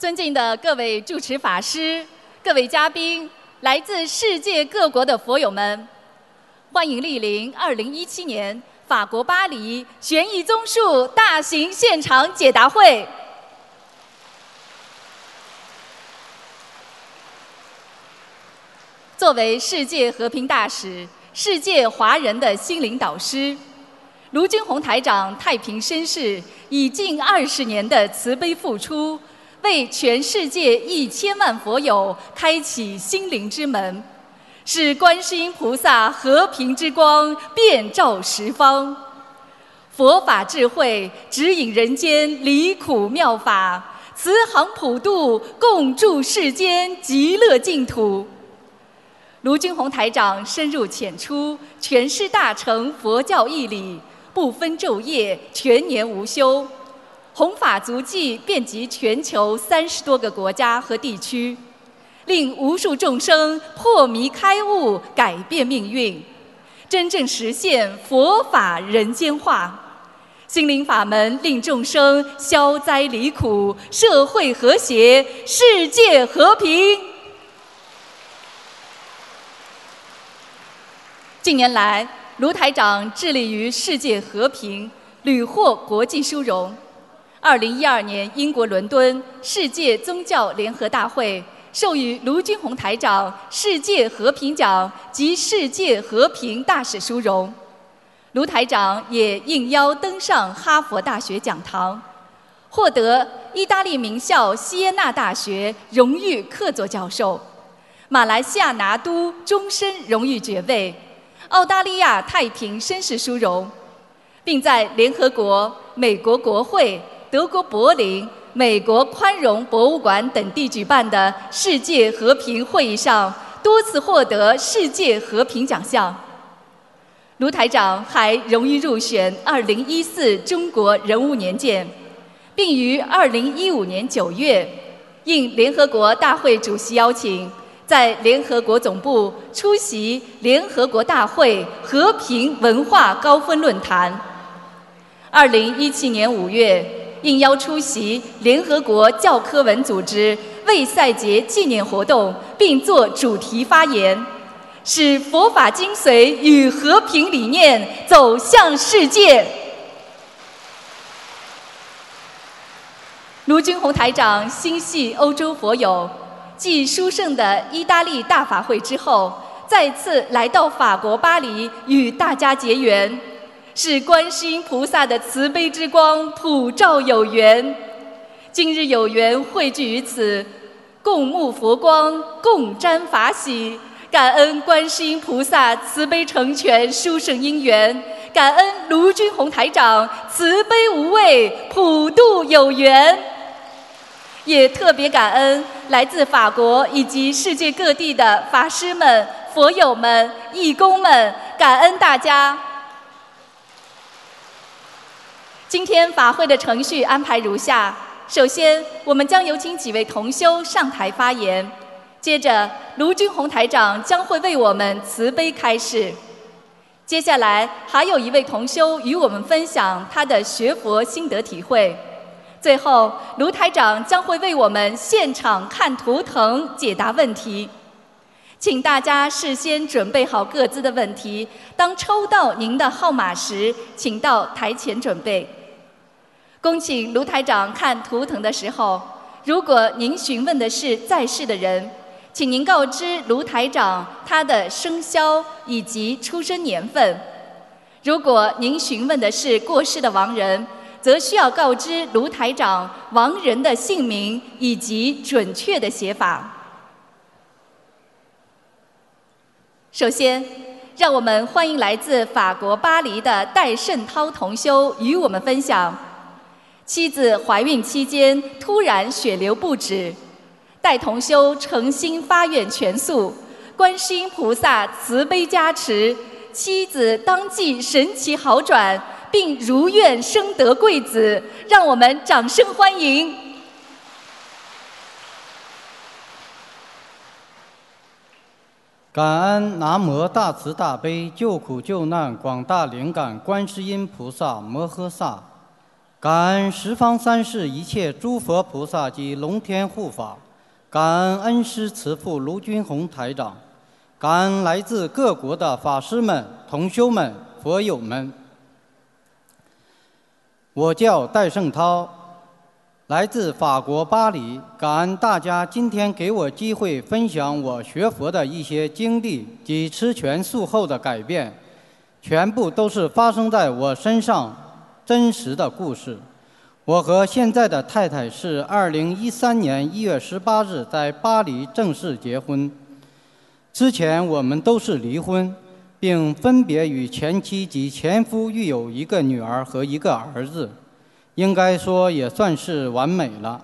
尊敬的各位主持法师、各位嘉宾、来自世界各国的佛友们，欢迎莅临2017年法国巴黎悬疑综述大型现场解答会。作为世界和平大使、世界华人的心灵导师，卢军宏台长太平绅士以近二十年的慈悲付出，为全世界一千万佛友开启心灵之门，使观世音菩萨和平之光遍照十方，佛法智慧指引人间离苦妙法，慈航普渡，共筑世间极乐净土。卢军宏台长深入浅出，诠释大乘佛教义理，不分昼夜，全年无休，弘法足迹遍及全球三十多个国家和地区，令无数众生破迷开悟，改变命运，真正实现佛法人间化。心灵法门令众生消灾离苦，社会和谐，世界和平。近年来，卢台长致力于世界和平，屡获国际殊荣。二零一二年，英国伦敦世界宗教联合大会授予卢军宏台长世界和平奖及世界和平大使殊荣。卢台长也应邀登上哈佛大学讲堂，获得意大利名校锡耶纳大学荣誉客座教授，马来西亚拿督终身荣誉爵位。澳大利亚太平绅士殊荣，并在联合国、美国国会、德国柏林、美国宽容博物馆等地举办的世界和平会议上多次获得世界和平奖项。卢台长还荣誉入选2014中国人物年鉴，并于2015年9月应联合国大会主席邀请。在联合国总部出席联合国大会和平文化高峰论坛。二零一七年五月，应邀出席联合国教科文组织为赛节纪念活动，并作主题发言，使佛法精髓与和平理念走向世界。卢军宏台长心系欧洲佛友。继殊胜的意大利大法会之后，再次来到法国巴黎与大家结缘，是观世音菩萨的慈悲之光普照有缘。今日有缘汇聚于此，共沐佛光，共沾法喜，感恩观世音菩萨慈悲成全殊胜因缘，感恩卢军宏台长慈悲无畏，普渡有缘。也特别感恩来自法国以及世界各地的法师们、佛友们、义工们，感恩大家。今天法会的程序安排如下：首先，我们将有请几位同修上台发言；接着，卢军宏台长将会为我们慈悲开示；接下来，还有一位同修与我们分享他的学佛心得体会。最后，卢台长将会为我们现场看图腾解答问题，请大家事先准备好各自的问题。当抽到您的号码时，请到台前准备。恭请卢台长看图腾的时候，如果您询问的是在世的人，请您告知卢台长他的生肖以及出生年份；如果您询问的是过世的亡人，则需要告知卢台长亡人的姓名以及准确的写法。首先，让我们欢迎来自法国巴黎的戴胜涛同修与我们分享：妻子怀孕期间突然血流不止，戴同修诚心发愿全素，观世音菩萨慈悲加持，妻子当即神奇好转。并如愿生得贵子，让我们掌声欢迎！感恩南无大慈大悲救苦救难广大灵感观世音菩萨摩诃萨，感恩十方三世一切诸佛菩萨及龙天护法，感恩恩师慈父卢军宏台长，感恩来自各国的法师们、同修们、佛友们。我叫戴胜涛，来自法国巴黎。感恩大家今天给我机会分享我学佛的一些经历及吃全素后的改变，全部都是发生在我身上。真实的故事。我和现在的太太是2013年1月18日在巴黎正式结婚。之前我们都是离婚，并分别与前妻及前夫育有一个女儿和一个儿子，应该说也算是完美了。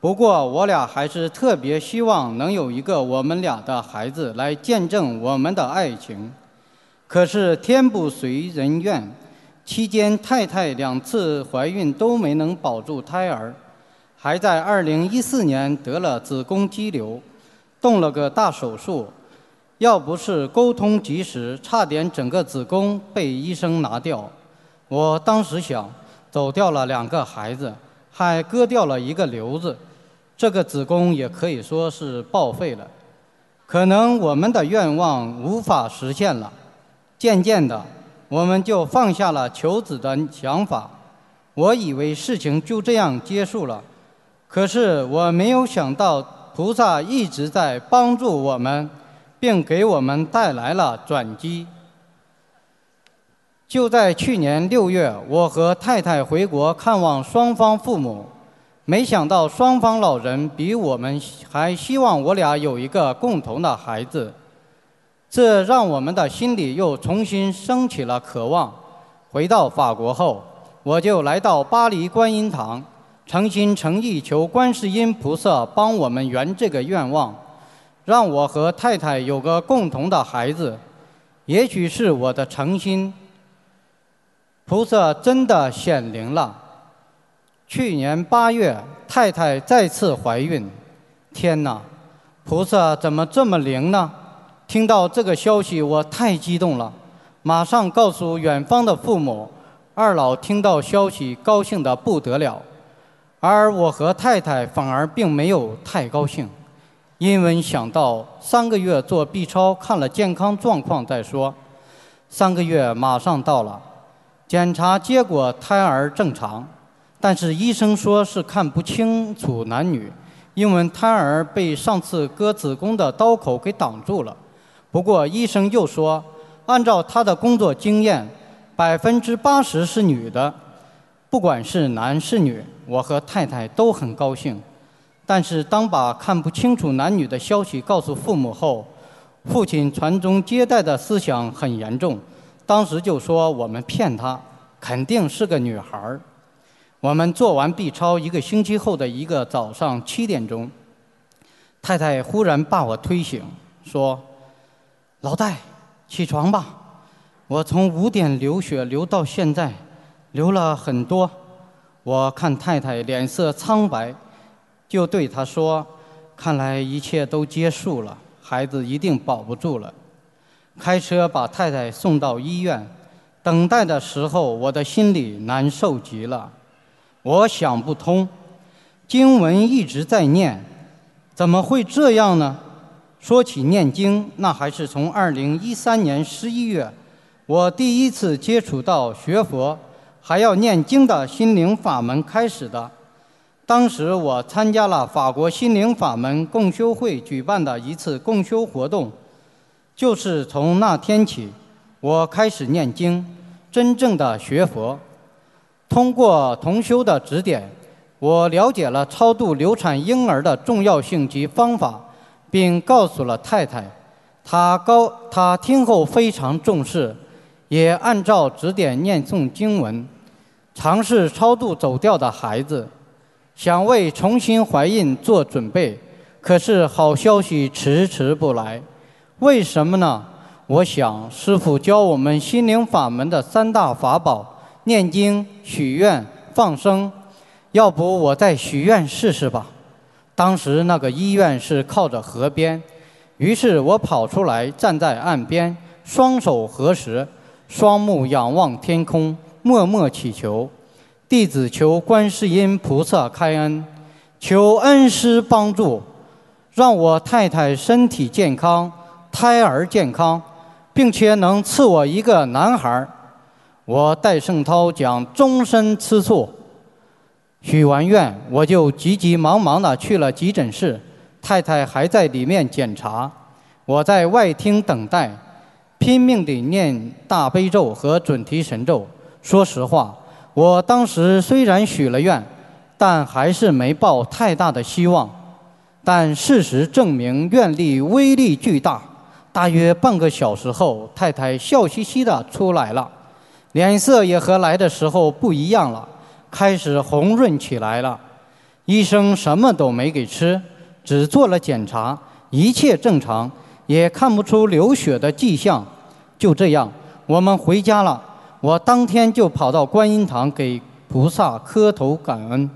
不过我俩还是特别希望能有一个我们俩的孩子来见证我们的爱情。可是天不随人愿。期间，太太两次怀孕都没能保住胎儿，还在2014年得了子宫肌瘤，动了个大手术。要不是沟通及时，差点整个子宫被医生拿掉。我当时想，走掉了两个孩子，还割掉了一个瘤子，这个子宫也可以说是报废了。可能我们的愿望无法实现了。渐渐的。我们就放下了求子的想法，我以为事情就这样结束了，可是我没有想到菩萨一直在帮助我们，并给我们带来了转机。就在去年六月，我和太太回国看望双方父母，没想到双方老人比我们还希望我俩有一个共同的孩子。这让我们的心里又重新升起了渴望。回到法国后，我就来到巴黎观音堂，诚心诚意求观世音菩萨帮我们圆这个愿望，让我和太太有个共同的孩子。也许是我的诚心，菩萨真的显灵了。去年八月，太太再次怀孕。天哪，菩萨怎么这么灵呢？听到这个消息，我太激动了，马上告诉远方的父母。二老听到消息，高兴得不得了，而我和太太反而并没有太高兴，因为想到三个月做 B 超，看了健康状况再说。三个月马上到了，检查结果胎儿正常，但是医生说是看不清楚男女，因为胎儿被上次割子宫的刀口给挡住了。不过医生又说，按照他的工作经验，百分之八十是女的，不管是男是女，我和太太都很高兴。但是当把看不清楚男女的消息告诉父母后，父亲传宗接代的思想很严重，当时就说我们骗他，肯定是个女孩儿。我们做完 B 超一个星期后的一个早上七点钟，太太忽然把我推醒，说。老戴，起床吧！我从五点流血流到现在，流了很多。我看太太脸色苍白，就对她说：“看来一切都结束了，孩子一定保不住了。”开车把太太送到医院，等待的时候，我的心里难受极了。我想不通，经文一直在念，怎么会这样呢？说起念经，那还是从2013年11月，我第一次接触到学佛还要念经的心灵法门开始的。当时我参加了法国心灵法门共修会举办的一次共修活动，就是从那天起，我开始念经，真正的学佛。通过同修的指点，我了解了超度流产婴儿的重要性及方法。并告诉了太太，他高他听后非常重视，也按照指点念诵经文，尝试超度走掉的孩子，想为重新怀孕做准备。可是好消息迟迟不来，为什么呢？我想师傅教我们心灵法门的三大法宝：念经、许愿、放生。要不我再许愿试试吧。当时那个医院是靠着河边，于是我跑出来站在岸边，双手合十，双目仰望天空，默默祈求。弟子求观世音菩萨开恩，求恩师帮助，让我太太身体健康，胎儿健康，并且能赐我一个男孩。我戴胜涛讲终身吃素。许完愿，我就急急忙忙地去了急诊室，太太还在里面检查，我在外厅等待，拼命地念大悲咒和准提神咒。说实话，我当时虽然许了愿，但还是没抱太大的希望。但事实证明，愿力威力巨大。大约半个小时后，太太笑嘻嘻地出来了，脸色也和来的时候不一样了。开始红润起来了，医生什么都没给吃，只做了检查，一切正常，也看不出流血的迹象。就这样，我们回家了。我当天就跑到观音堂给菩萨磕头感恩。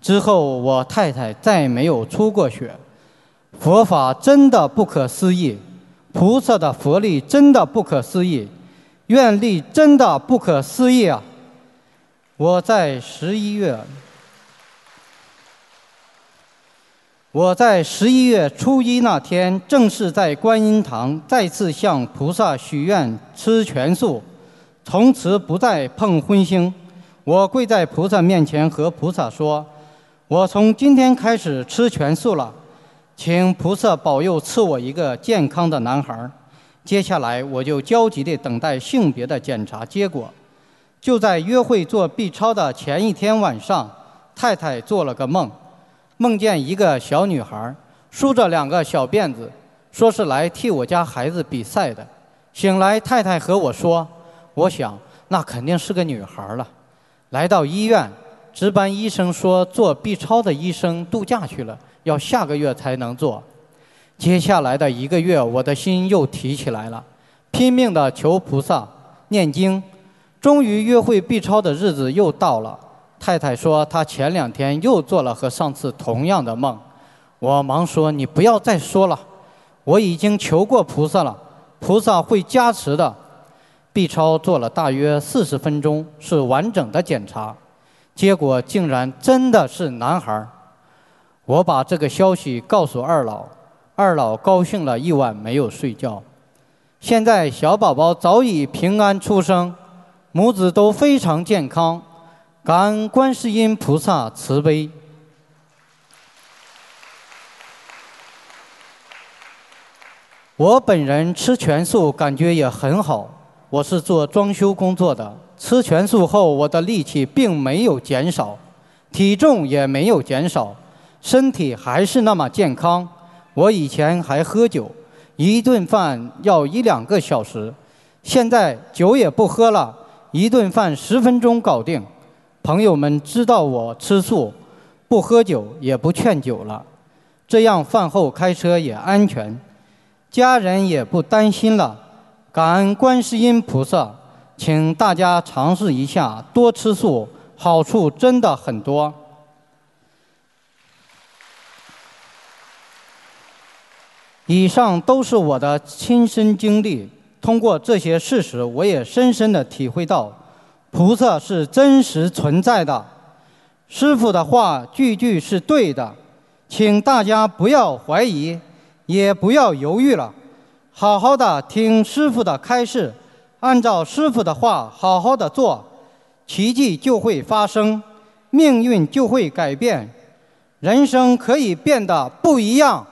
之后，我太太再没有出过血。佛法真的不可思议，菩萨的佛力真的不可思议，愿力真的不可思议啊！我在十一月，我在十一月初一那天，正是在观音堂再次向菩萨许愿吃全素，从此不再碰荤腥。我跪在菩萨面前和菩萨说：“我从今天开始吃全素了，请菩萨保佑赐我一个健康的男孩。”接下来我就焦急地等待性别的检查结果。就在约会做 B 超的前一天晚上，太太做了个梦，梦见一个小女孩梳着两个小辫子，说是来替我家孩子比赛的。醒来，太太和我说：“我想那肯定是个女孩了。”来到医院，值班医生说做 B 超的医生度假去了，要下个月才能做。接下来的一个月，我的心又提起来了，拼命的求菩萨念经。终于约会 B 超的日子又到了，太太说她前两天又做了和上次同样的梦，我忙说你不要再说了，我已经求过菩萨了，菩萨会加持的。B 超做了大约四十分钟，是完整的检查，结果竟然真的是男孩。我把这个消息告诉二老，二老高兴了一晚没有睡觉。现在小宝宝早已平安出生。母子都非常健康，感恩观世音菩萨慈悲。我本人吃全素，感觉也很好。我是做装修工作的，吃全素后，我的力气并没有减少，体重也没有减少，身体还是那么健康。我以前还喝酒，一顿饭要一两个小时，现在酒也不喝了。一顿饭十分钟搞定，朋友们知道我吃素，不喝酒也不劝酒了，这样饭后开车也安全，家人也不担心了。感恩观世音菩萨，请大家尝试一下，多吃素，好处真的很多。以上都是我的亲身经历。通过这些事实，我也深深的体会到，菩萨是真实存在的，师傅的话句句是对的，请大家不要怀疑，也不要犹豫了，好好的听师傅的开示，按照师傅的话好好的做，奇迹就会发生，命运就会改变，人生可以变得不一样。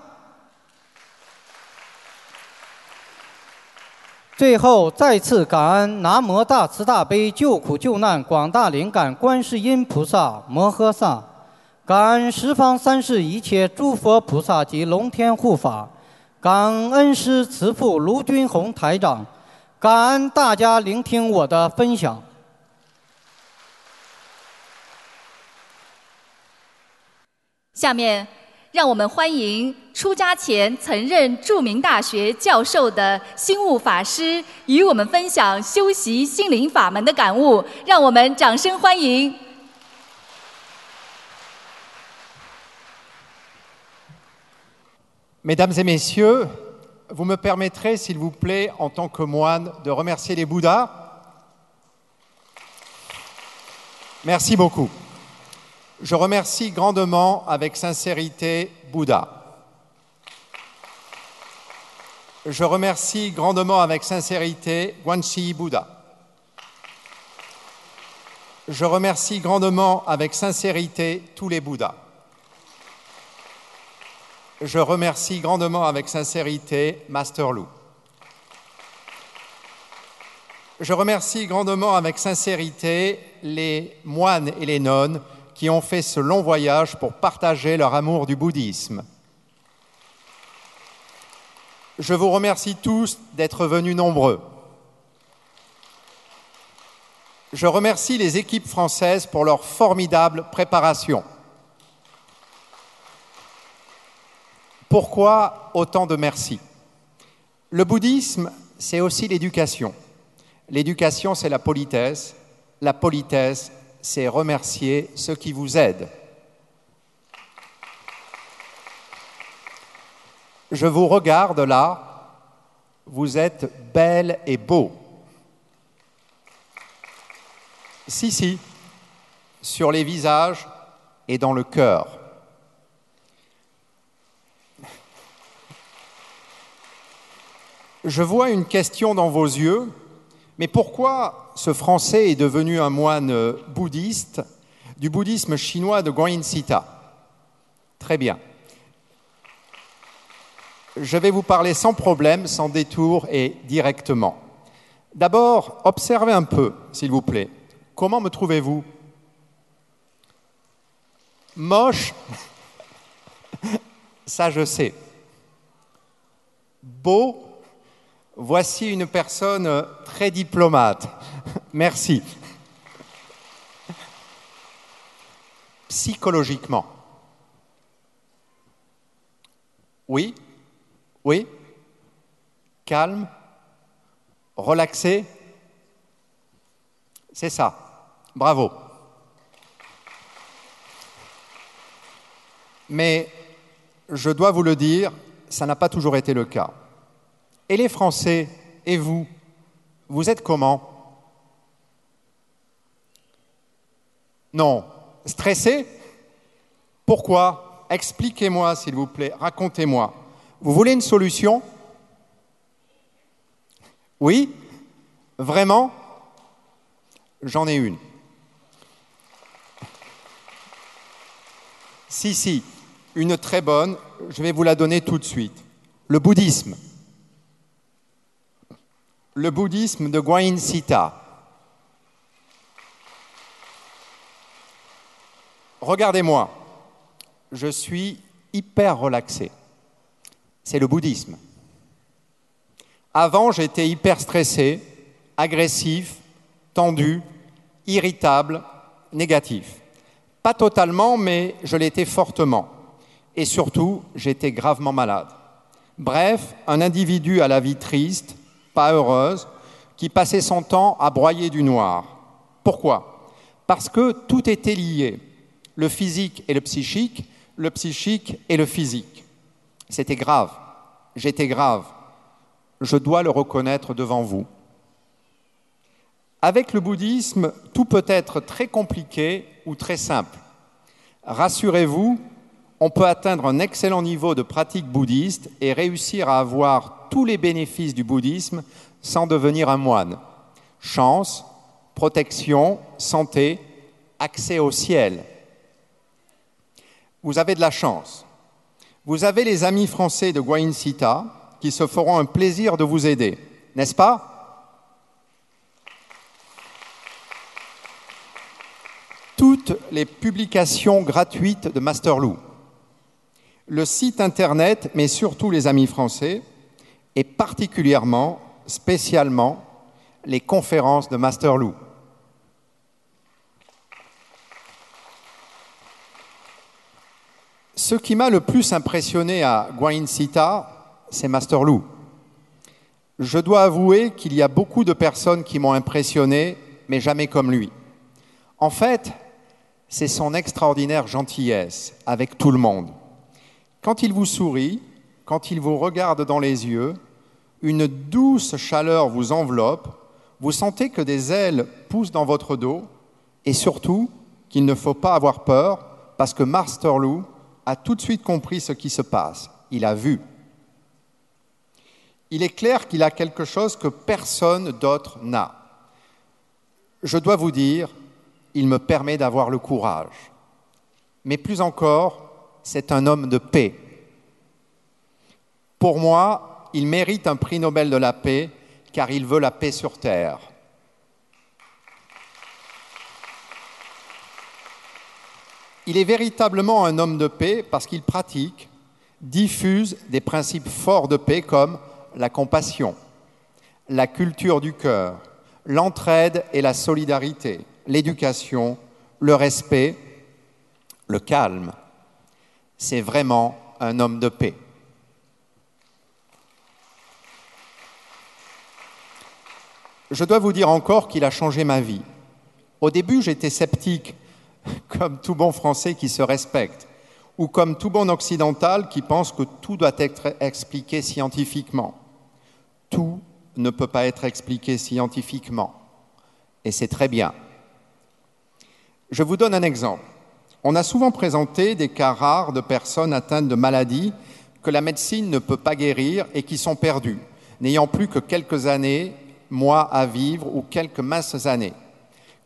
最后，再次感恩南无大慈大悲救苦救难广大灵感观世音菩萨摩诃萨，感恩十方三世一切诸佛菩萨及龙天护法，感恩师慈父卢军宏台长，感恩大家聆听我的分享。下面。让我们欢迎出家前曾任著名大学教授的心悟法师与我们分享修习心灵法门的感悟。让我们掌声欢迎。Mesdames et messieurs, vous me permettrez, s'il vous plaît, en tant que moine, de remercier les Bouddhas Merci beaucoup. Je remercie grandement, avec sincérité, Bouddha. Je remercie grandement, avec sincérité, Guanxi Bouddha. Je remercie grandement, avec sincérité, tous les Bouddhas. Je remercie grandement, avec sincérité, Master Lou. Je remercie grandement, avec sincérité, les moines et les nonnes qui ont fait ce long voyage pour partager leur amour du bouddhisme. Je vous remercie tous d'être venus nombreux. Je remercie les équipes françaises pour leur formidable préparation. Pourquoi autant de merci? Le bouddhisme, c'est aussi l'éducation. L'éducation, c'est la politesse. La politesse, c'est remercier ceux qui vous aident. Je vous regarde là, vous êtes belle et beau. Si, si, sur les visages et dans le cœur. Je vois une question dans vos yeux, mais pourquoi ce Français est devenu un moine bouddhiste du bouddhisme chinois de Guanyin Sita Très bien. Je vais vous parler sans problème, sans détour et directement. D'abord, observez un peu, s'il vous plaît. Comment me trouvez-vous? Moche? Ça, je sais. Beau? Voici une personne très diplomate. Merci. Psychologiquement. Oui Oui Calme Relaxé C'est ça. Bravo. Mais je dois vous le dire, ça n'a pas toujours été le cas. Et les Français, et vous, vous êtes comment? Non. Stressé? Pourquoi? Expliquez-moi, s'il vous plaît. Racontez-moi. Vous voulez une solution? Oui? Vraiment? J'en ai une. Si, si, une très bonne, je vais vous la donner tout de suite. Le bouddhisme. Le bouddhisme de Guanyin Sita. Regardez-moi, je suis hyper relaxé. C'est le bouddhisme. Avant, j'étais hyper stressé, agressif, tendu, irritable, négatif. Pas totalement, mais je l'étais fortement. Et surtout, j'étais gravement malade. Bref, un individu à la vie triste, pas heureuse, qui passait son temps à broyer du noir. Pourquoi? Parce que tout était lié, le physique et le psychique, le psychique et le physique. C'était grave, j'étais grave. Je dois le reconnaître devant vous. Avec le bouddhisme, tout peut être très compliqué ou très simple. Rassurez-vous, on peut atteindre un excellent niveau de pratique bouddhiste et réussir à avoir tous les bénéfices du bouddhisme sans devenir un moine. Chance, protection, santé, accès au ciel. Vous avez de la chance. Vous avez les amis français de Guayin Sita qui se feront un plaisir de vous aider, n'est-ce pas? Toutes les publications gratuites de Masterloo, le site internet, mais surtout les amis français, et particulièrement, spécialement, les conférences de Masterloo. Ce qui m'a le plus impressionné à Guayin Sita, c'est Masterloo. Je dois avouer qu'il y a beaucoup de personnes qui m'ont impressionné, mais jamais comme lui. En fait, c'est son extraordinaire gentillesse avec tout le monde. Quand il vous sourit, quand il vous regarde dans les yeux, une douce chaleur vous enveloppe, vous sentez que des ailes poussent dans votre dos et surtout, qu'il ne faut pas avoir peur parce que Master Lou a tout de suite compris ce qui se passe. Il a vu. Il est clair qu'il a quelque chose que personne d'autre n'a. Je dois vous dire, il me permet d'avoir le courage. Mais plus encore, c'est un homme de paix. Pour moi, il mérite un prix Nobel de la paix car il veut la paix sur Terre. Il est véritablement un homme de paix parce qu'il pratique, diffuse des principes forts de paix comme la compassion, la culture du cœur, l'entraide et la solidarité, l'éducation, le respect, le calme. C'est vraiment un homme de paix. Je dois vous dire encore qu'il a changé ma vie. Au début, j'étais sceptique, comme tout bon Français qui se respecte, ou comme tout bon Occidental qui pense que tout doit être expliqué scientifiquement. Tout ne peut pas être expliqué scientifiquement, et c'est très bien. Je vous donne un exemple. On a souvent présenté des cas rares de personnes atteintes de maladies que la médecine ne peut pas guérir et qui sont perdues, n'ayant plus que quelques années, mois à vivre ou quelques minces années.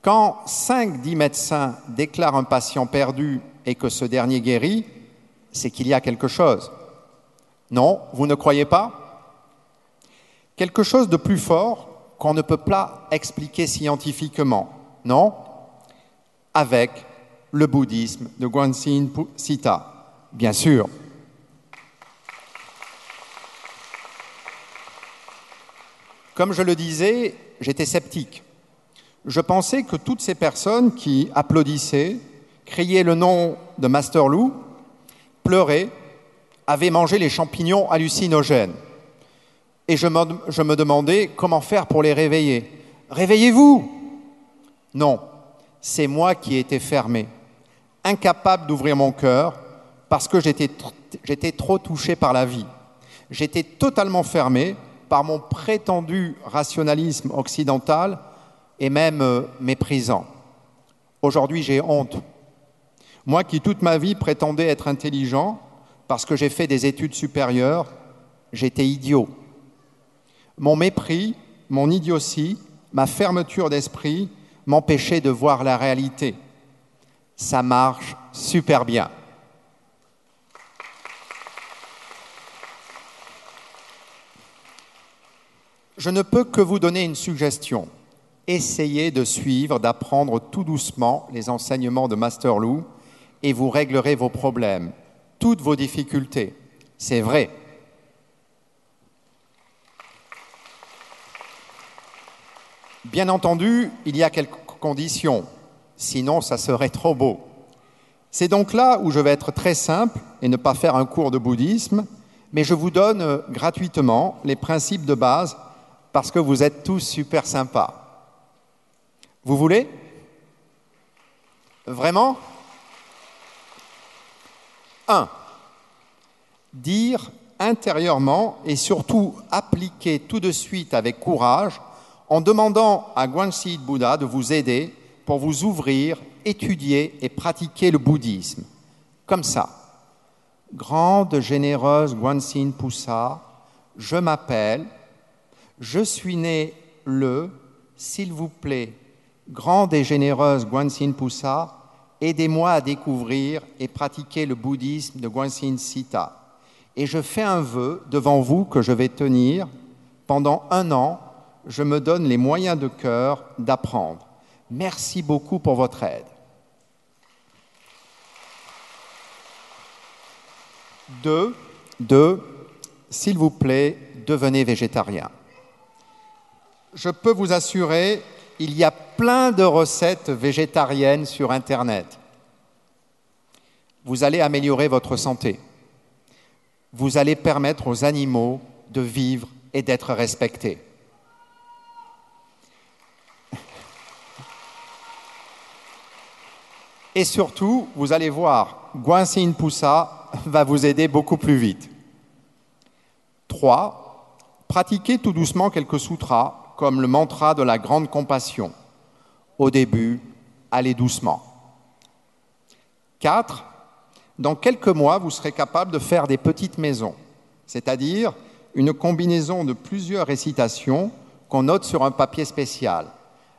Quand 5-10 médecins déclarent un patient perdu et que ce dernier guérit, c'est qu'il y a quelque chose. Non, vous ne croyez pas? Quelque chose de plus fort qu'on ne peut pas expliquer scientifiquement, non? Avec le bouddhisme de Guanxin Sita, bien sûr. Comme je le disais, j'étais sceptique. Je pensais que toutes ces personnes qui applaudissaient, criaient le nom de Master Lou, pleuraient, avaient mangé les champignons hallucinogènes. Et je me, je me demandais comment faire pour les réveiller. Réveillez-vous Non, c'est moi qui étais fermé, incapable d'ouvrir mon cœur parce que j'étais trop touché par la vie. J'étais totalement fermé par mon prétendu rationalisme occidental et même euh, méprisant. Aujourd'hui, j'ai honte. Moi qui toute ma vie prétendais être intelligent parce que j'ai fait des études supérieures, j'étais idiot. Mon mépris, mon idiotie, ma fermeture d'esprit m'empêchaient de voir la réalité. Ça marche super bien. Je ne peux que vous donner une suggestion. Essayez de suivre, d'apprendre tout doucement les enseignements de Master Lou et vous réglerez vos problèmes, toutes vos difficultés. C'est vrai. Bien entendu, il y a quelques conditions, sinon ça serait trop beau. C'est donc là où je vais être très simple et ne pas faire un cours de bouddhisme, mais je vous donne gratuitement les principes de base parce que vous êtes tous super sympas. Vous voulez? Vraiment? 1. Dire intérieurement et surtout appliquer tout de suite avec courage en demandant à Guanxi Bouddha de vous aider pour vous ouvrir, étudier et pratiquer le bouddhisme. Comme ça. Grande, généreuse Guanxin Poussa, je m'appelle je suis né le, s'il vous plaît, grande et généreuse Guanxin Poussa, aidez-moi à découvrir et pratiquer le bouddhisme de Guanxin Sita. Et je fais un vœu devant vous que je vais tenir. Pendant un an, je me donne les moyens de cœur d'apprendre. Merci beaucoup pour votre aide. Deux, s'il vous plaît, devenez végétarien je peux vous assurer, il y a plein de recettes végétariennes sur Internet. Vous allez améliorer votre santé. Vous allez permettre aux animaux de vivre et d'être respectés. Et surtout, vous allez voir, Guanxin Poussa va vous aider beaucoup plus vite. 3. Pratiquez tout doucement quelques sutras comme le mantra de la grande compassion. Au début, allez doucement. 4. Dans quelques mois, vous serez capable de faire des petites maisons, c'est-à-dire une combinaison de plusieurs récitations qu'on note sur un papier spécial.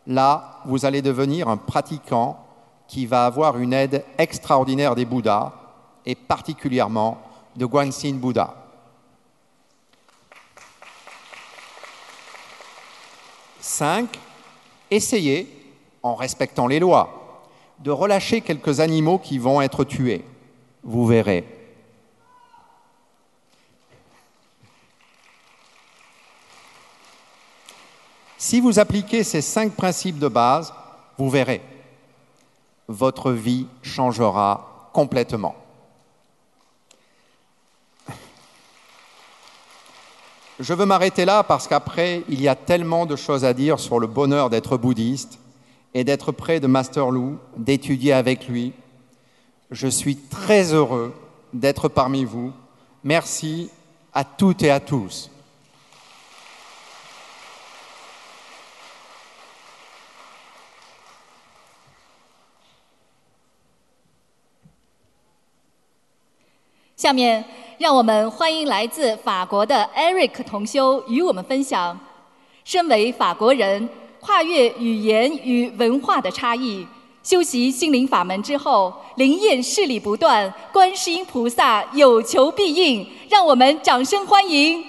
Là, vous allez devenir un pratiquant qui va avoir une aide extraordinaire des Bouddhas et particulièrement de Guanxin Bouddha. Cinq, essayez, en respectant les lois, de relâcher quelques animaux qui vont être tués. Vous verrez. Si vous appliquez ces cinq principes de base, vous verrez, votre vie changera complètement. Je veux m'arrêter là parce qu'après, il y a tellement de choses à dire sur le bonheur d'être bouddhiste et d'être près de Master Lou, d'étudier avec lui. Je suis très heureux d'être parmi vous. Merci à toutes et à tous. «下面让我们欢迎来自法国的 Eric 同修与我们分享：身为法国人，跨越语言与文化的差异，修习心灵法门之后，灵验事理不断，观世音菩萨有求必应。让我们掌声欢迎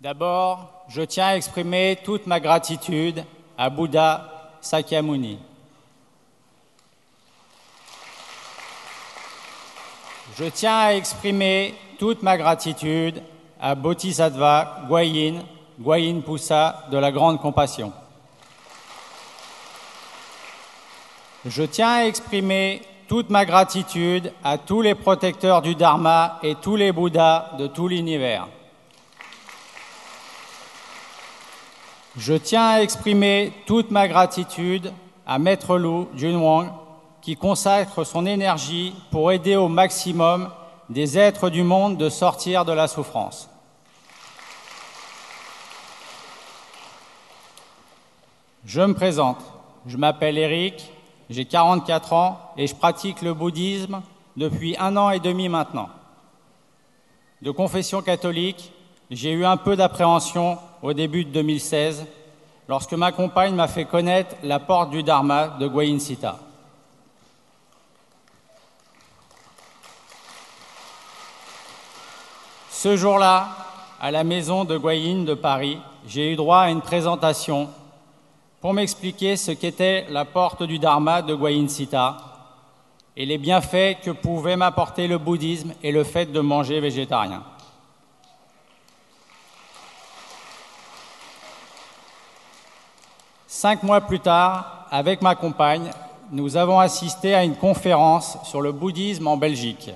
！D'abord, je tiens à exprimer toute ma gratitude à Bouddha Sakyamuni. Je tiens à exprimer toute ma gratitude à Bodhisattva Guayin, Guayin Poussa de la Grande Compassion. Je tiens à exprimer toute ma gratitude à tous les protecteurs du Dharma et tous les Bouddhas de tout l'univers. Je tiens à exprimer toute ma gratitude à Maître Lou Junwang qui consacre son énergie pour aider au maximum des êtres du monde de sortir de la souffrance. Je me présente, je m'appelle Eric, j'ai 44 ans et je pratique le bouddhisme depuis un an et demi maintenant. De confession catholique, j'ai eu un peu d'appréhension au début de 2016, lorsque ma compagne m'a fait connaître la porte du Dharma de Guayin Sita. Ce jour-là, à la maison de Guayin de Paris, j'ai eu droit à une présentation pour m'expliquer ce qu'était la porte du Dharma de Guayin Sita et les bienfaits que pouvait m'apporter le bouddhisme et le fait de manger végétarien. Cinq mois plus tard, avec ma compagne, nous avons assisté à une conférence sur le bouddhisme en Belgique.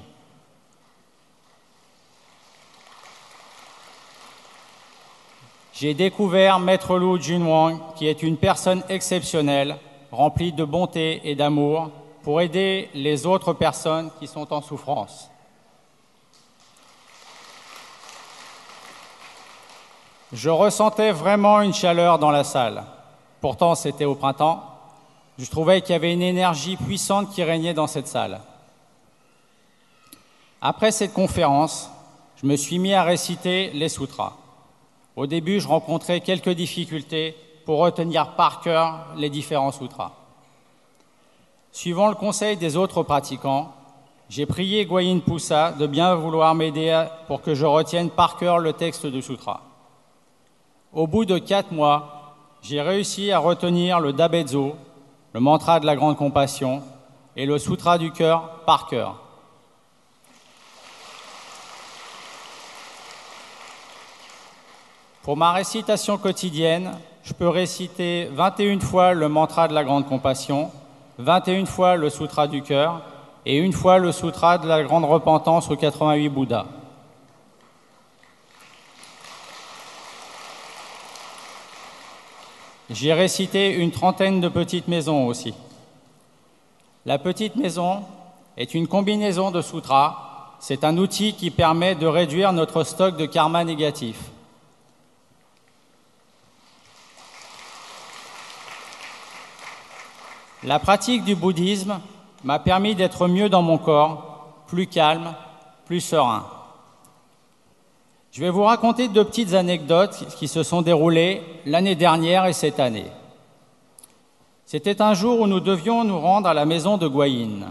J'ai découvert Maître Lou Junwang, qui est une personne exceptionnelle, remplie de bonté et d'amour, pour aider les autres personnes qui sont en souffrance. Je ressentais vraiment une chaleur dans la salle. Pourtant, c'était au printemps. Je trouvais qu'il y avait une énergie puissante qui régnait dans cette salle. Après cette conférence, je me suis mis à réciter les sutras. Au début, je rencontrais quelques difficultés pour retenir par cœur les différents sutras. Suivant le conseil des autres pratiquants, j'ai prié Guayin Poussa de bien vouloir m'aider pour que je retienne par cœur le texte du sutra. Au bout de quatre mois, j'ai réussi à retenir le Dabezo, le mantra de la grande compassion, et le sutra du cœur par cœur. Pour ma récitation quotidienne, je peux réciter 21 fois le mantra de la grande compassion, 21 fois le sutra du cœur et une fois le sutra de la grande repentance aux 88 Bouddhas. J'ai récité une trentaine de petites maisons aussi. La petite maison est une combinaison de sutras, c'est un outil qui permet de réduire notre stock de karma négatif. La pratique du bouddhisme m'a permis d'être mieux dans mon corps, plus calme, plus serein. Je vais vous raconter deux petites anecdotes qui se sont déroulées l'année dernière et cette année. C'était un jour où nous devions nous rendre à la maison de Guayin.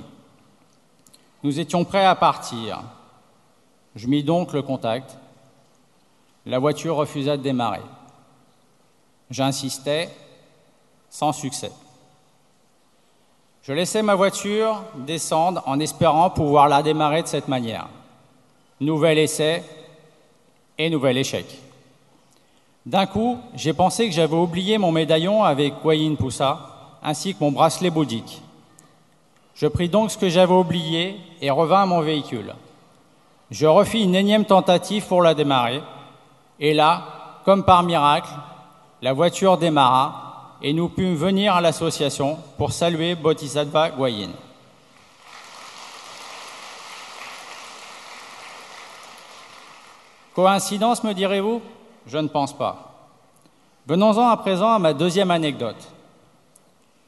Nous étions prêts à partir. Je mis donc le contact. La voiture refusa de démarrer. J'insistais, sans succès. Je laissais ma voiture descendre en espérant pouvoir la démarrer de cette manière. Nouvel essai et nouvel échec. D'un coup, j'ai pensé que j'avais oublié mon médaillon avec Guayin Poussa, ainsi que mon bracelet bouddhique. Je pris donc ce que j'avais oublié et revins à mon véhicule. Je refis une énième tentative pour la démarrer, et là, comme par miracle, la voiture démarra et nous pûmes venir à l'association pour saluer Bodhisattva Guayin. Coïncidence, me direz-vous? Je ne pense pas. Venons-en à présent à ma deuxième anecdote.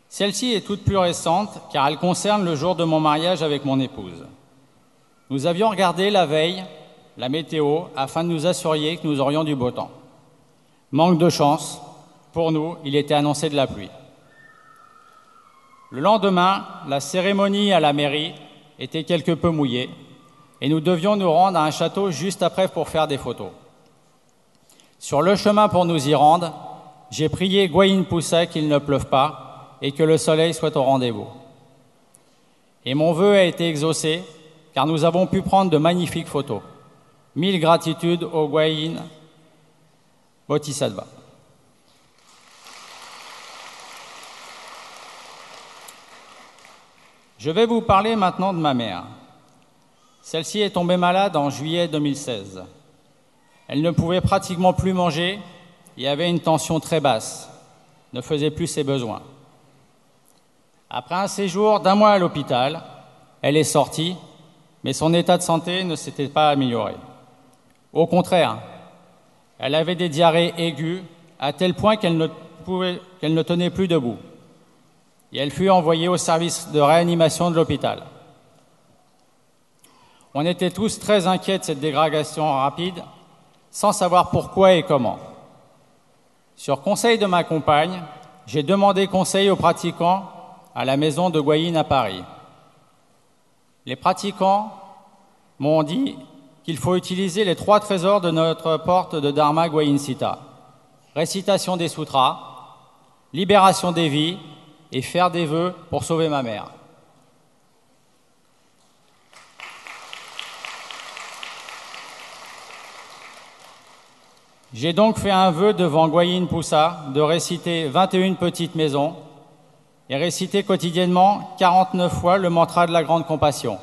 Celle-ci est toute plus récente car elle concerne le jour de mon mariage avec mon épouse. Nous avions regardé la veille la météo afin de nous assurer que nous aurions du beau temps. Manque de chance, pour nous, il était annoncé de la pluie. Le lendemain, la cérémonie à la mairie était quelque peu mouillée et nous devions nous rendre à un château juste après pour faire des photos. Sur le chemin pour nous y rendre, j'ai prié Guayin Poussa qu'il ne pleuve pas et que le soleil soit au rendez-vous. Et mon vœu a été exaucé car nous avons pu prendre de magnifiques photos. Mille gratitudes au Guayin Bodhisattva. Je vais vous parler maintenant de ma mère. Celle-ci est tombée malade en juillet 2016. Elle ne pouvait pratiquement plus manger et avait une tension très basse, ne faisait plus ses besoins. Après un séjour d'un mois à l'hôpital, elle est sortie, mais son état de santé ne s'était pas amélioré. Au contraire, elle avait des diarrhées aiguës à tel point qu'elle ne, qu'elle ne tenait plus debout. Et elle fut envoyée au service de réanimation de l'hôpital. On était tous très inquiets de cette dégradation rapide, sans savoir pourquoi et comment. Sur conseil de ma compagne, j'ai demandé conseil aux pratiquants à la maison de Guayin à Paris. Les pratiquants m'ont dit qu'il faut utiliser les trois trésors de notre porte de Dharma Guayin Sita récitation des sutras, libération des vies et faire des vœux pour sauver ma mère. J'ai donc fait un vœu devant Guayin Poussa de réciter 21 petites maisons et réciter quotidiennement 49 fois le mantra de la grande compassion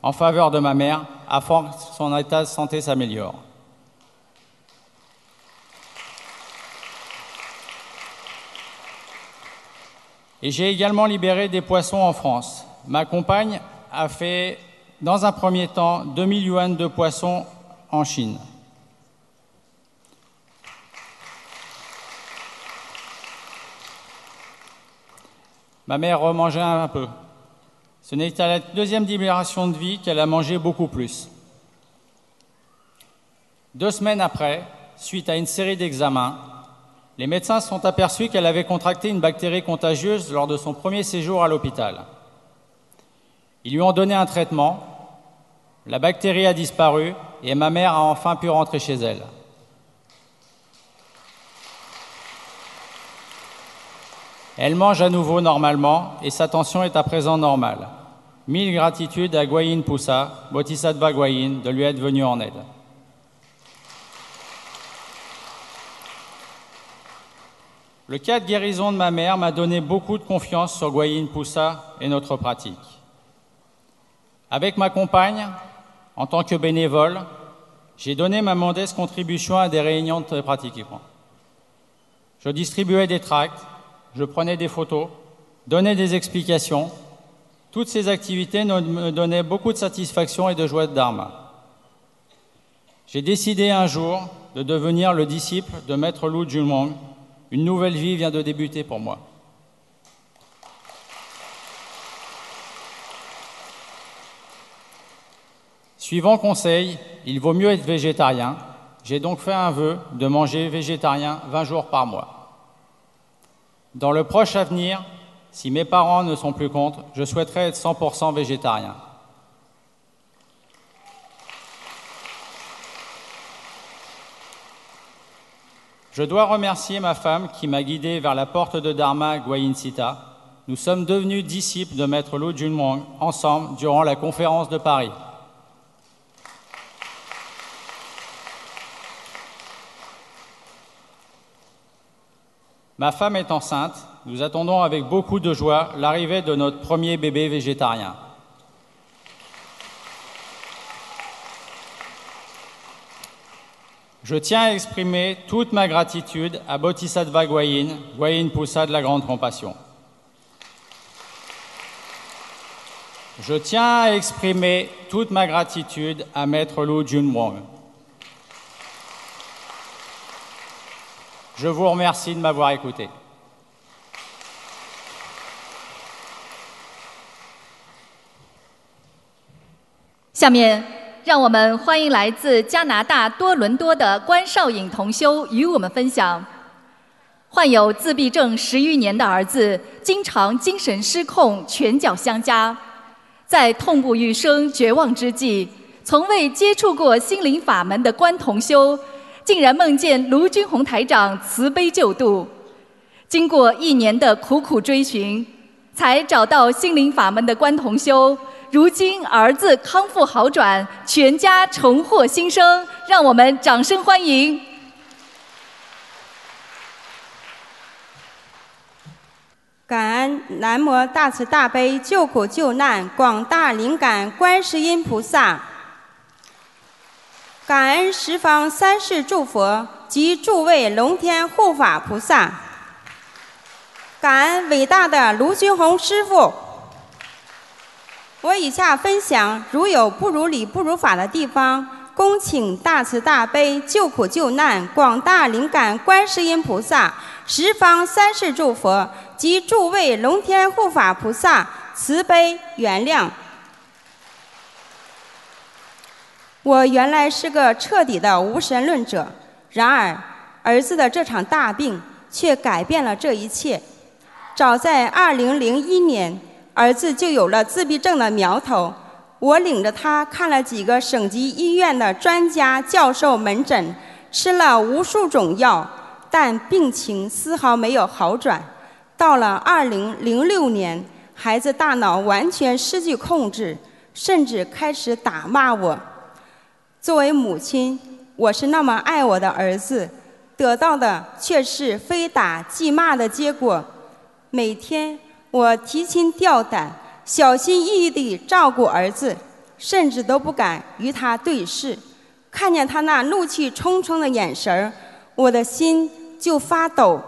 en faveur de ma mère afin que son état de santé s'améliore. Et j'ai également libéré des poissons en France. Ma compagne a fait, dans un premier temps, 2000 yuan de poissons en Chine. Ma mère remangeait un peu. Ce n'est à la deuxième libération de vie qu'elle a mangé beaucoup plus. Deux semaines après, suite à une série d'examens, les médecins se sont aperçus qu'elle avait contracté une bactérie contagieuse lors de son premier séjour à l'hôpital. Ils lui ont donné un traitement, la bactérie a disparu et ma mère a enfin pu rentrer chez elle. Elle mange à nouveau normalement et sa tension est à présent normale. Mille gratitudes à Guayin Poussa, Bodhisattva Guayin, de lui être venu en aide. Le cas de guérison de ma mère m'a donné beaucoup de confiance sur Guayin Poussa et notre pratique. Avec ma compagne, en tant que bénévole, j'ai donné ma modeste contribution à des réunions de pratiquants. Je distribuais des tracts, je prenais des photos, donnais des explications Toutes ces activités me donnaient beaucoup de satisfaction et de joie de Dharma. J'ai décidé un jour de devenir le disciple de Maître Lu Junmong. Une nouvelle vie vient de débuter pour moi. Suivant conseil, il vaut mieux être végétarien. J'ai donc fait un vœu de manger végétarien 20 jours par mois. Dans le proche avenir, si mes parents ne sont plus contre, je souhaiterais être 100% végétarien. Je dois remercier ma femme qui m'a guidé vers la porte de Dharma Guayin Sita. Nous sommes devenus disciples de Maître Lu Junmong ensemble durant la conférence de Paris. Ma femme est enceinte. Nous attendons avec beaucoup de joie l'arrivée de notre premier bébé végétarien. Je tiens à exprimer toute ma gratitude à Bodhisattva Guayin, Guayin Poussa de la Grande Compassion. Je tiens à exprimer toute ma gratitude à Maître Lu Junwong. 同修与我们分享：患有自闭症十余年的儿子，经常精神失控、拳脚相加，在痛不欲生、绝望之际，从未接触过心灵法门的关同修。竟然梦见卢军宏台长慈悲救度，经过一年的苦苦追寻，才找到心灵法门的关同修。如今儿子康复好转，全家重获新生，让我们掌声欢迎！感恩南无大慈大悲救苦救难广大灵感观世音菩萨。感恩十方三世诸佛及诸位龙天护法菩萨，感恩伟大的卢军宏师傅。我以下分享，如有不如理、不如法的地方，恭请大慈大悲救苦救难广大灵感观世音菩萨、十方三世诸佛及诸位龙天护法菩萨慈悲原谅。我原来是个彻底的无神论者，然而儿子的这场大病却改变了这一切。早在2001年，儿子就有了自闭症的苗头。我领着他看了几个省级医院的专家教授门诊，吃了无数种药，但病情丝毫没有好转。到了2006年，孩子大脑完全失去控制，甚至开始打骂我。作为母亲，我是那么爱我的儿子，得到的却是非打即骂的结果。每天我提心吊胆，小心翼翼地照顾儿子，甚至都不敢与他对视。看见他那怒气冲冲的眼神儿，我的心就发抖。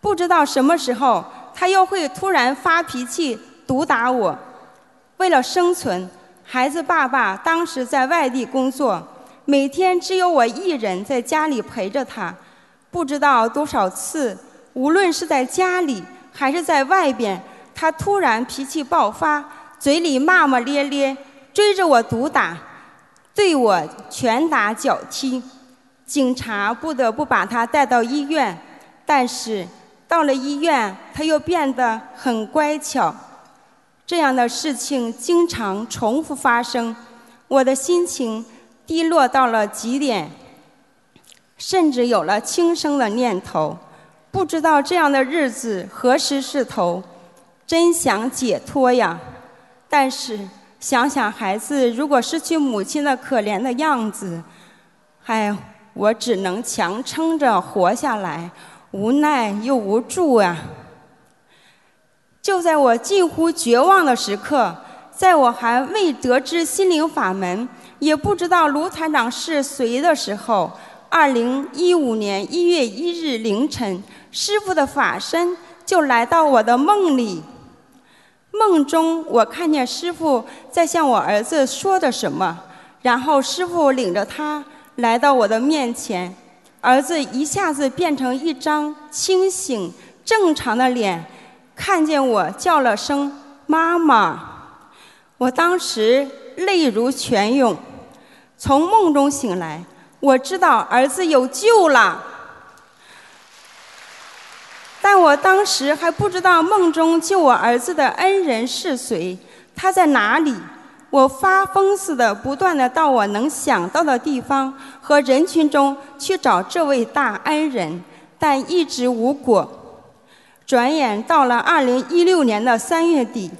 不知道什么时候他又会突然发脾气，毒打我。为了生存。孩子爸爸当时在外地工作，每天只有我一人在家里陪着他。不知道多少次，无论是在家里还是在外边，他突然脾气爆发，嘴里骂骂咧咧，追着我毒打，对我拳打脚踢。警察不得不把他带到医院，但是到了医院，他又变得很乖巧。这样的事情经常重复发生，我的心情低落到了极点，甚至有了轻生的念头。不知道这样的日子何时是头，真想解脱呀！但是想想孩子如果失去母亲的可怜的样子，哎，我只能强撑着活下来，无奈又无助啊！就在我近乎绝望的时刻，在我还未得知心灵法门，也不知道卢团长是谁的时候，二零一五年一月一日凌晨，师傅的法身就来到我的梦里。梦中我看见师傅在向我儿子说的什么，然后师傅领着他来到我的面前，儿子一下子变成一张清醒正常的脸，看见我叫了声“妈妈”，我当时泪如泉涌。从梦中醒来，我知道儿子有救了。但我当时还不知道梦中救我儿子的恩人是谁，他在哪里？我发疯似的不断的到我能想到的地方和人群中去找这位大恩人，但一直无果。转眼到了二零一六年的三月底，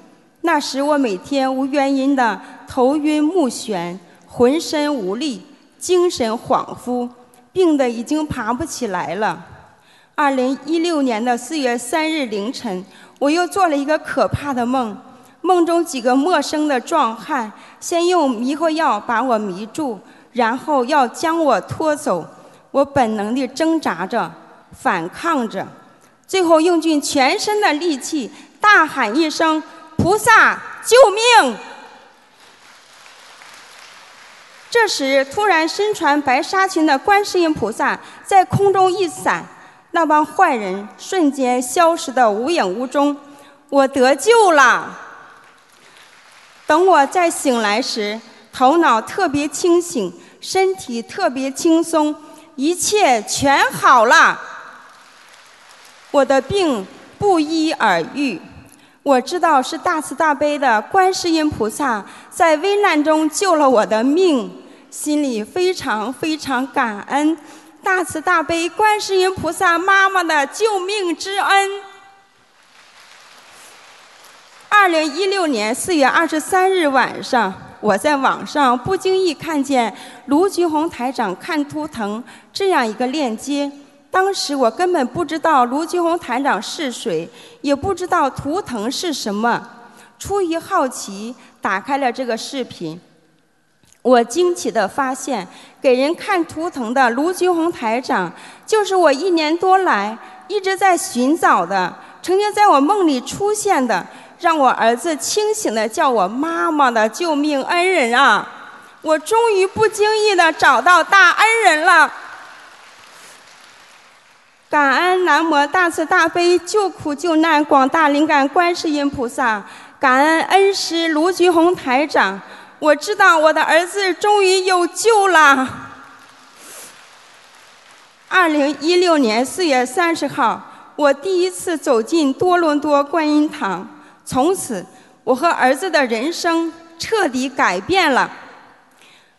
那时我每天无原因的头晕目眩，浑身无力，精神恍惚，病得已经爬不起来了。二零一六年的四月三日凌晨，我又做了一个可怕的梦。梦中几个陌生的壮汉先用迷惑药把我迷住，然后要将我拖走。我本能地挣扎着，反抗着，最后用尽全身的力气大喊一声：“菩萨，救命！”这时，突然身穿白纱裙的观世音菩萨在空中一闪。那帮坏人瞬间消失得无影无踪，我得救了。等我再醒来时，头脑特别清醒，身体特别轻松，一切全好了。我的病不医而愈，我知道是大慈大悲的观世音菩萨在危难中救了我的命，心里非常非常感恩。大慈大悲观世音菩萨妈妈的救命之恩。二零一六年四月二十三日晚上，我在网上不经意看见卢菊红台长看图腾这样一个链接。当时我根本不知道卢菊红台长是谁，也不知道图腾是什么。出于好奇，打开了这个视频。我惊奇地发现，给人看图腾的卢军红台长，就是我一年多来一直在寻找的，曾经在我梦里出现的，让我儿子清醒的叫我妈妈的救命恩人啊！我终于不经意的找到大恩人了。感恩南无大慈大悲救苦救难广大灵感观世音菩萨，感恩恩师卢菊红台长。我知道我的儿子终于有救了。二零一六年四月三十号，我第一次走进多伦多观音堂，从此我和儿子的人生彻底改变了。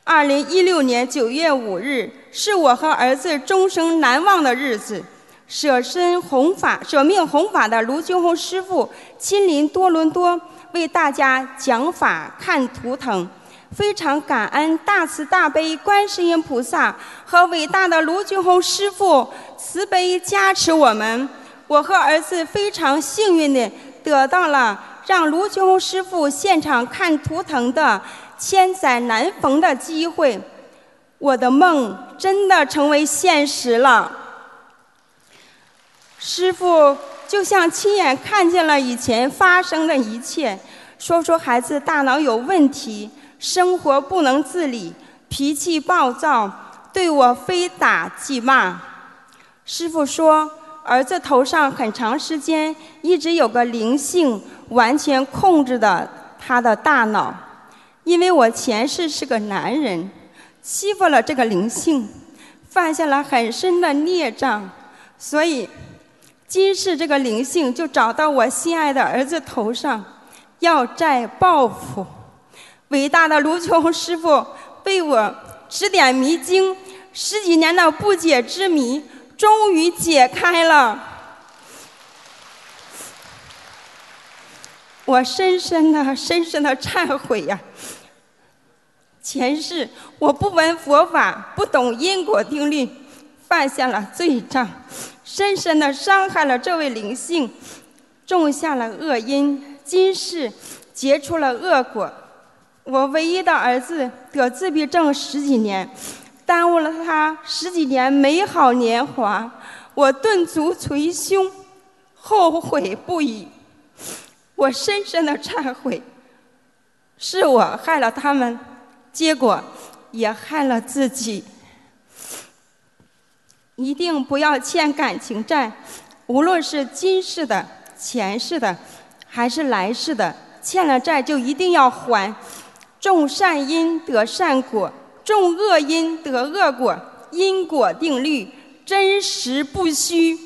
二零一六年九月五日是我和儿子终生难忘的日子，舍身弘法、舍命弘法的卢俊宏师傅亲临多伦多。为大家讲法看图腾，非常感恩大慈大悲观世音菩萨和伟大的卢俊宏师傅慈悲加持我们。我和儿子非常幸运的得到了让卢俊宏师傅现场看图腾的千载难逢的机会，我的梦真的成为现实了。师傅。就像亲眼看见了以前发生的一切，说出孩子大脑有问题，生活不能自理，脾气暴躁，对我非打即骂。师傅说，儿子头上很长时间一直有个灵性，完全控制的他的大脑。因为我前世是个男人，欺负了这个灵性，犯下了很深的孽障，所以。今世这个灵性就找到我心爱的儿子头上，要债报复。伟大的卢琼师傅为我指点迷津，十几年的不解之谜终于解开了。我深深的、深深的忏悔呀！前世我不闻佛法，不懂因果定律，犯下了罪障。深深的伤害了这位灵性，种下了恶因，今世结出了恶果。我唯一的儿子得自闭症十几年，耽误了他十几年美好年华，我顿足捶胸，后悔不已。我深深的忏悔，是我害了他们，结果也害了自己。一定不要欠感情债，无论是今世的、前世的，还是来世的，欠了债就一定要还。种善因得善果，种恶因得恶果，因果定律，真实不虚。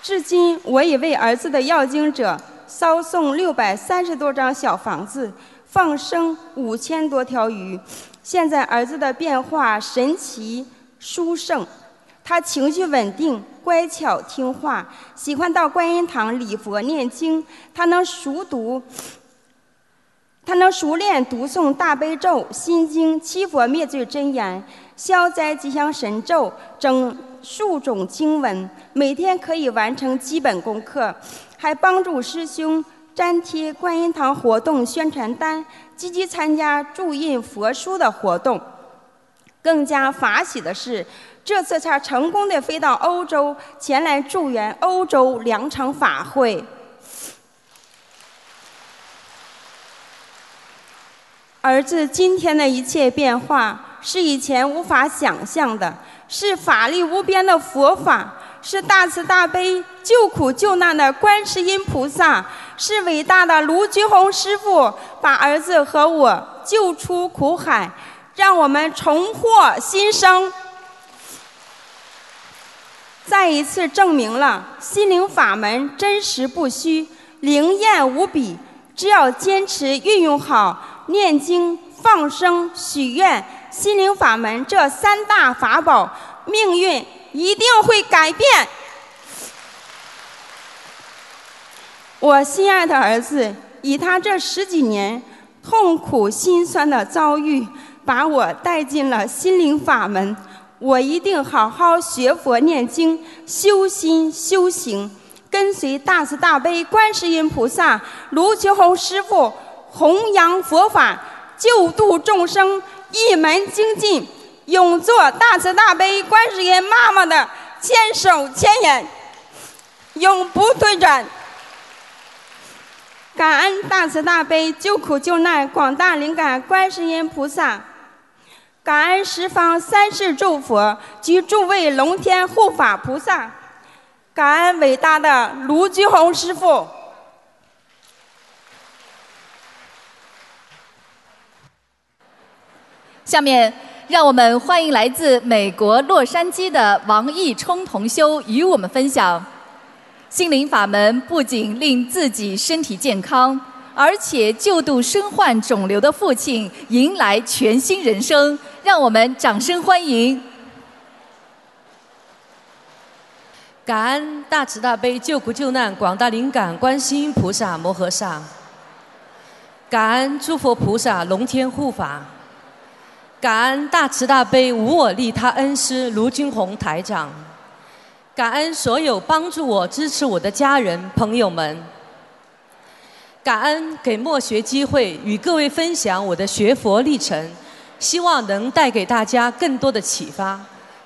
至今，我已为儿子的要经者烧送六百三十多张小房子，放生五千多条鱼。现在儿子的变化神奇殊胜，他情绪稳定、乖巧听话，喜欢到观音堂礼佛念经。他能熟读，他能熟练读诵大悲咒、心经、七佛灭罪真言、消灾吉祥神咒整。数种经文，每天可以完成基本功课，还帮助师兄粘贴观音堂活动宣传单，积极参加注印佛书的活动。更加法喜的是，这次他成功的飞到欧洲，前来助缘欧洲两场法会。儿子今天的一切变化，是以前无法想象的。是法力无边的佛法，是大慈大悲救苦救难的观世音菩萨，是伟大的卢军宏师傅把儿子和我救出苦海，让我们重获新生。再一次证明了心灵法门真实不虚，灵验无比。只要坚持运用好念经、放生、许愿。心灵法门这三大法宝，命运一定会改变。我心爱的儿子，以他这十几年痛苦心酸的遭遇，把我带进了心灵法门。我一定好好学佛念经，修心修行，跟随大慈大悲观世音菩萨、卢秋红师傅弘扬佛法，救度众生。一门精进，永做大慈大悲观世音妈妈的千手千眼，永不退转。感恩大慈大悲救苦救难广大灵感观世音菩萨，感恩十方三世诸佛及诸位龙天护法菩萨，感恩伟大的卢居宏师傅。下面，让我们欢迎来自美国洛杉矶的王义冲同修与我们分享：心灵法门不仅令自己身体健康，而且救度身患肿瘤的父亲迎来全新人生。让我们掌声欢迎！感恩大慈大悲救苦救难广大灵感观世音菩萨摩诃萨，感恩诸佛菩萨龙天护法。感恩大慈大悲无我利他恩师卢军宏台长，感恩所有帮助我、支持我的家人朋友们，感恩给莫学机会与各位分享我的学佛历程，希望能带给大家更多的启发。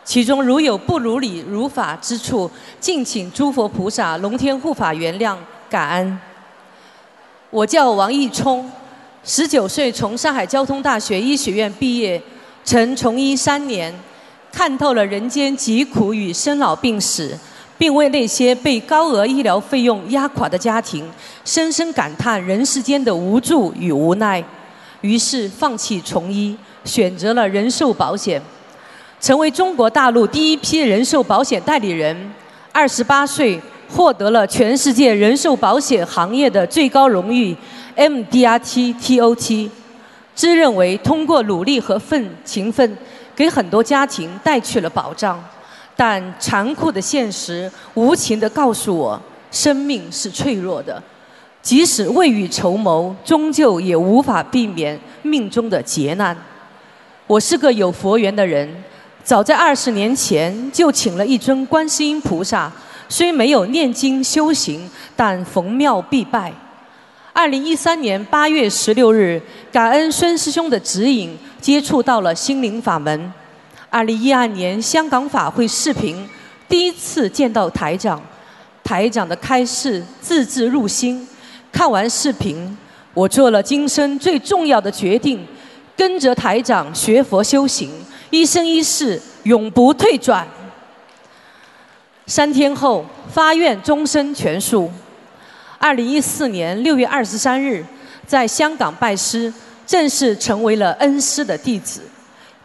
其中如有不如理如法之处，敬请诸佛菩萨龙天护法原谅。感恩。我叫王义冲。十九岁从上海交通大学医学院毕业，曾从医三年，看透了人间疾苦与生老病死，并为那些被高额医疗费用压垮的家庭，深深感叹人世间的无助与无奈。于是放弃从医，选择了人寿保险，成为中国大陆第一批人寿保险代理人。二十八岁获得了全世界人寿保险行业的最高荣誉。MDRT TOT，自认为通过努力和奋勤奋，给很多家庭带去了保障，但残酷的现实无情地告诉我，生命是脆弱的，即使未雨绸缪，终究也无法避免命中的劫难。我是个有佛缘的人，早在二十年前就请了一尊观世音菩萨，虽没有念经修行，但逢庙必拜。二零一三年八月十六日，感恩孙师兄的指引，接触到了心灵法门。二零一二年香港法会视频，第一次见到台长，台长的开示字字入心。看完视频，我做了今生最重要的决定，跟着台长学佛修行，一生一世永不退转。三天后发愿终身全素。二零一四年六月二十三日，在香港拜师，正式成为了恩师的弟子。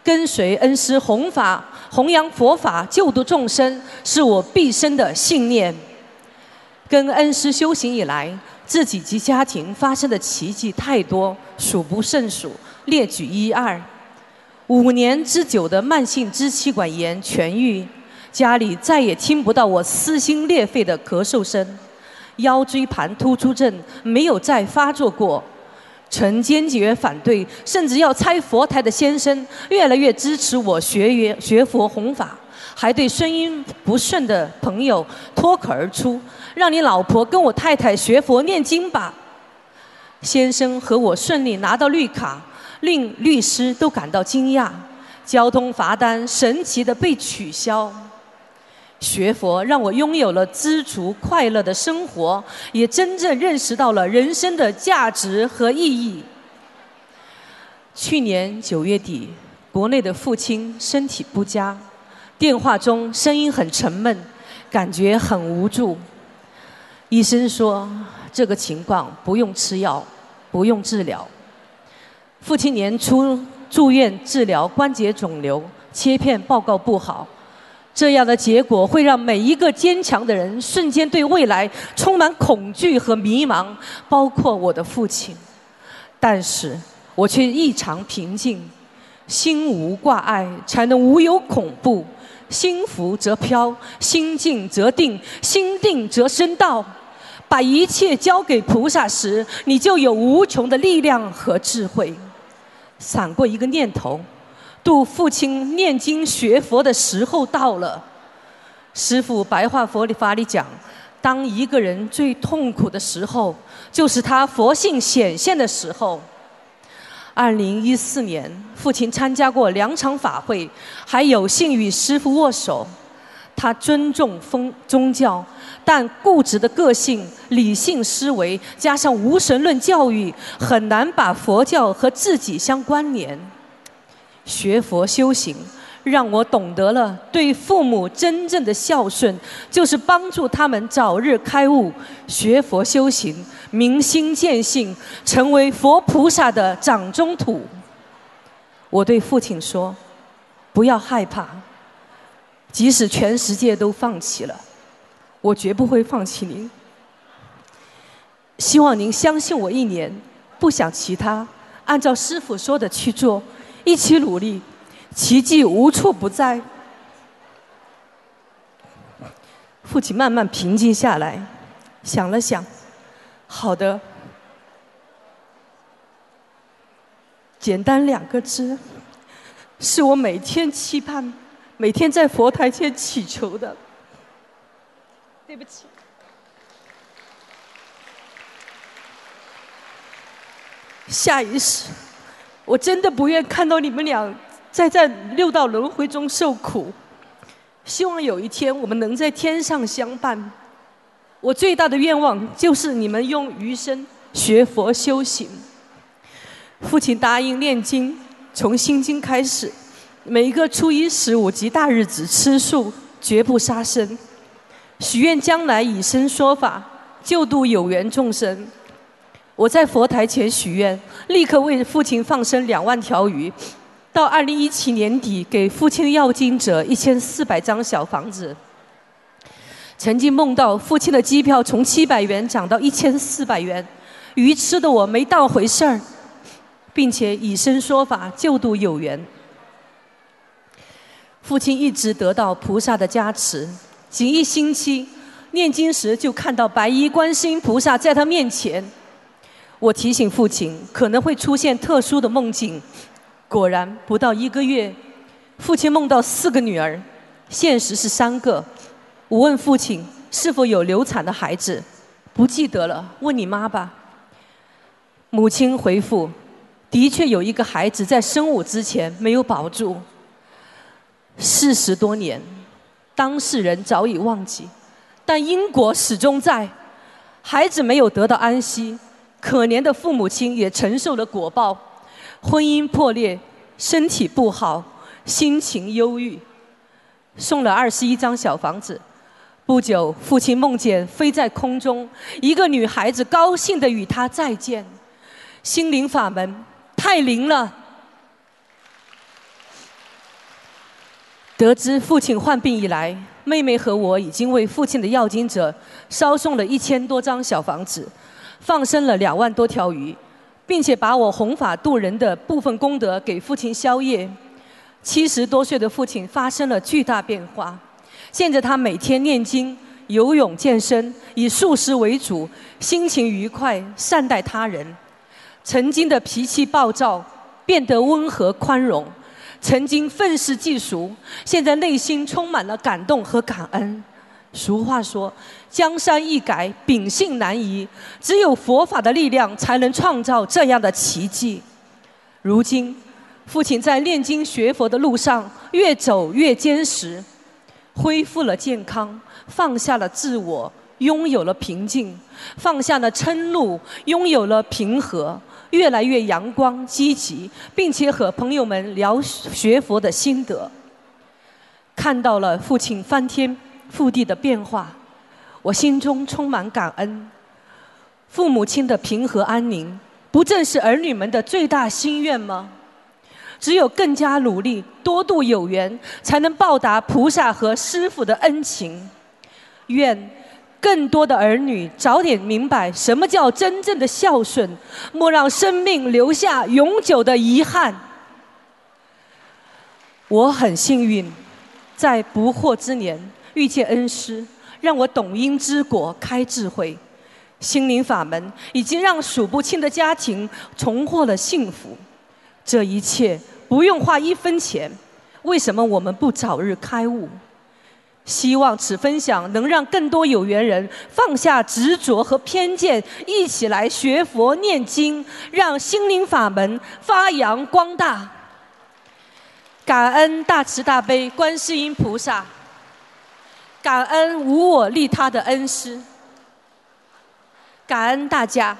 跟随恩师弘法、弘扬佛法、救度众生，是我毕生的信念。跟恩师修行以来，自己及家庭发生的奇迹太多，数不胜数，列举一二。五年之久的慢性支气管炎痊愈，家里再也听不到我撕心裂肺的咳嗽声。腰椎盘突出症没有再发作过，曾坚决反对，甚至要拆佛台的先生，越来越支持我学学佛弘法，还对声音不顺的朋友脱口而出：“让你老婆跟我太太学佛念经吧。”先生和我顺利拿到绿卡，令律师都感到惊讶，交通罚单神奇的被取消。学佛让我拥有了知足快乐的生活，也真正认识到了人生的价值和意义。去年九月底，国内的父亲身体不佳，电话中声音很沉闷，感觉很无助。医生说这个情况不用吃药，不用治疗。父亲年初住院治疗关节肿瘤，切片报告不好。这样的结果会让每一个坚强的人瞬间对未来充满恐惧和迷茫，包括我的父亲。但是我却异常平静，心无挂碍，才能无有恐怖。心浮则飘，心静则定，心定则生道。把一切交给菩萨时，你就有无穷的力量和智慧。闪过一个念头。度父亲念经学佛的时候到了。师父白话佛法里讲，当一个人最痛苦的时候，就是他佛性显现的时候。二零一四年，父亲参加过两场法会，还有幸与师父握手。他尊重风宗教，但固执的个性、理性思维加上无神论教育，很难把佛教和自己相关联。学佛修行，让我懂得了对父母真正的孝顺，就是帮助他们早日开悟。学佛修行，明心见性，成为佛菩萨的掌中土。我对父亲说：“不要害怕，即使全世界都放弃了，我绝不会放弃您。希望您相信我一年，不想其他，按照师傅说的去做。”一起努力，奇迹无处不在。父亲慢慢平静下来，想了想，好的，简单两个字，是我每天期盼、每天在佛台前祈求的。对不起，下一世。我真的不愿看到你们俩再在六道轮回中受苦。希望有一天我们能在天上相伴。我最大的愿望就是你们用余生学佛修行。父亲答应念经，从心经开始，每一个初一十五及大日子吃素，绝不杀生。许愿将来以身说法，救度有缘众生。我在佛台前许愿，立刻为父亲放生两万条鱼。到二零一七年底，给父亲要经者一千四百张小房子。曾经梦到父亲的机票从七百元涨到一千四百元，愚痴的我没当回事儿，并且以身说法救度有缘。父亲一直得到菩萨的加持，仅一星期念经时就看到白衣观世音菩萨在他面前。我提醒父亲可能会出现特殊的梦境，果然不到一个月，父亲梦到四个女儿，现实是三个。我问父亲是否有流产的孩子，不记得了，问你妈吧。母亲回复：的确有一个孩子在生我之前没有保住。四十多年，当事人早已忘记，但因果始终在，孩子没有得到安息，可怜的父母亲也承受了果报，婚姻破裂，身体不好，心情忧郁。送了二十一张小房子，不久，父亲梦见飞在空中，一个女孩子高兴地与他再见。心灵法门太灵了。得知父亲患病以来，妹妹和我已经为父亲的要经者烧送了一千多张小房子，放生了两万多条鱼，并且把我弘法度人的部分功德给父亲消业。七十多岁的父亲发生了巨大变化，现在他每天念经、游泳、健身，以素食为主，心情愉快，善待他人。曾经的脾气暴躁变得温和宽容，曾经愤世嫉俗，现在内心充满了感动和感恩。俗话说：“江山易改，秉性难移。”只有佛法的力量才能创造这样的奇迹。如今。父亲在念经学佛的路上越走越坚实，恢复了健康，放下了自我，拥有了平静，放下了嗔怒，拥有了平和，越来越阳光积极，并且和朋友们聊学佛的心得。看到了父亲翻天覆地的变化，我心中充满感恩。父母亲的平和安宁，不正是儿女们的最大心愿吗？只有更加努力，多度有缘，才能报答菩萨和师父的恩情。愿更多的儿女早点明白什么叫真正的孝顺，莫让生命留下永久的遗憾。我很幸运，在不惑之年遇见恩师，让我懂因知果，开智慧。心灵法门已经让数不清的家庭重获了幸福。这一切。不用花一分钱，为什么我们不早日开悟？希望此分享能让更多有缘人放下执着和偏见，一起来学佛念经，让心灵法门发扬光大。感恩大慈大悲观世音菩萨，感恩无我利他的恩师，感恩大家。